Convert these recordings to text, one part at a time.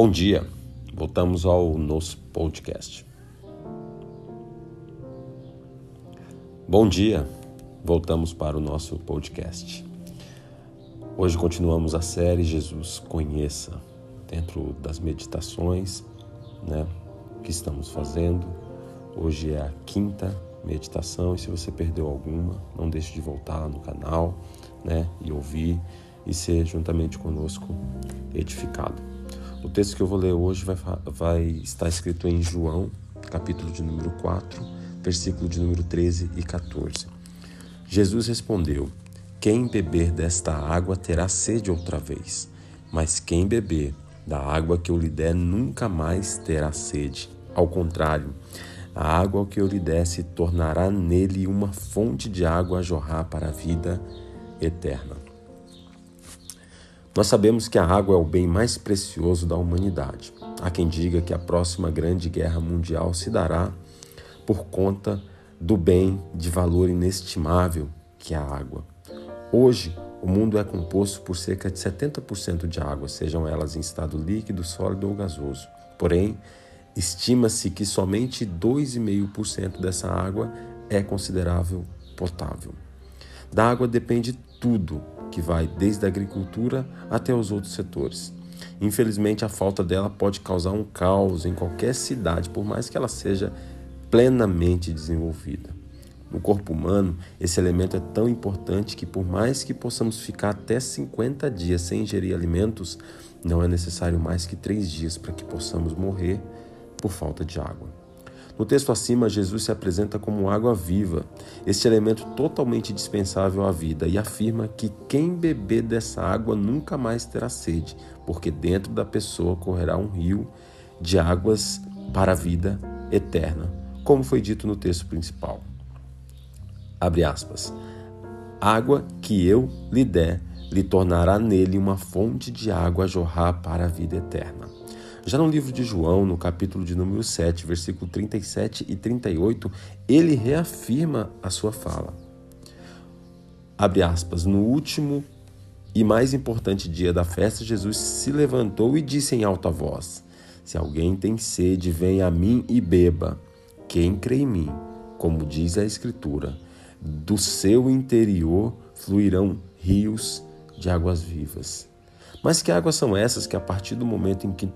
Bom dia, voltamos ao nosso podcast. Bom dia, voltamos para o nosso podcast. Hoje continuamos a série Jesus Conheça, dentro das meditações né, que estamos fazendo. Hoje é a quinta meditação e se você perdeu alguma, não deixe de voltar no canal né, e ouvir e ser juntamente conosco edificado. O texto que eu vou ler hoje vai, vai estar escrito em João, capítulo de número 4, versículo de número 13 e 14. Jesus respondeu: Quem beber desta água terá sede outra vez, mas quem beber da água que eu lhe der nunca mais terá sede. Ao contrário, a água que eu lhe der se tornará nele uma fonte de água a jorrar para a vida eterna. Nós sabemos que a água é o bem mais precioso da humanidade. Há quem diga que a próxima grande guerra mundial se dará por conta do bem de valor inestimável que é a água. Hoje, o mundo é composto por cerca de 70% de água, sejam elas em estado líquido, sólido ou gasoso. Porém, estima-se que somente 2,5% dessa água é considerável potável. Da água depende tudo que vai desde a agricultura até os outros setores. Infelizmente, a falta dela pode causar um caos em qualquer cidade, por mais que ela seja plenamente desenvolvida. No corpo humano, esse elemento é tão importante que, por mais que possamos ficar até 50 dias sem ingerir alimentos, não é necessário mais que três dias para que possamos morrer por falta de água. No texto acima, Jesus se apresenta como água viva, este elemento totalmente dispensável à vida, e afirma que quem beber dessa água nunca mais terá sede, porque dentro da pessoa correrá um rio de águas para a vida eterna, como foi dito no texto principal. Abre aspas. Água que eu lhe der, lhe tornará nele uma fonte de água a jorrar para a vida eterna. Já no livro de João, no capítulo de número 7, versículo 37 e 38, ele reafirma a sua fala. Abre aspas, no último e mais importante dia da festa, Jesus se levantou e disse em alta voz: Se alguém tem sede, venha a mim e beba. Quem crê em mim, como diz a Escritura, do seu interior fluirão rios de águas vivas. Mas que águas são essas que, a partir do momento em que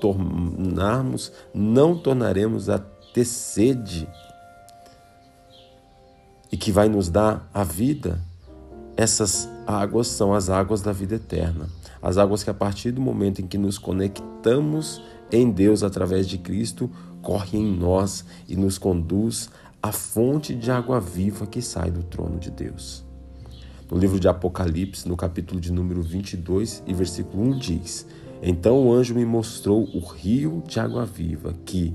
tornarmos, não tornaremos a ter sede e que vai nos dar a vida. Essas águas são as águas da vida eterna. As águas que, a partir do momento em que nos conectamos em Deus através de Cristo, correm em nós e nos conduz à fonte de água viva que sai do trono de Deus. No livro de Apocalipse, no capítulo de número 22 e versículo 1 diz: então o anjo me mostrou o rio de água viva que,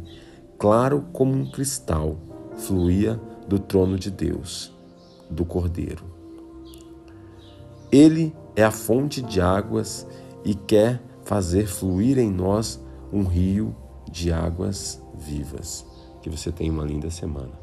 claro como um cristal, fluía do trono de Deus, do Cordeiro. Ele é a fonte de águas e quer fazer fluir em nós um rio de águas vivas. Que você tenha uma linda semana.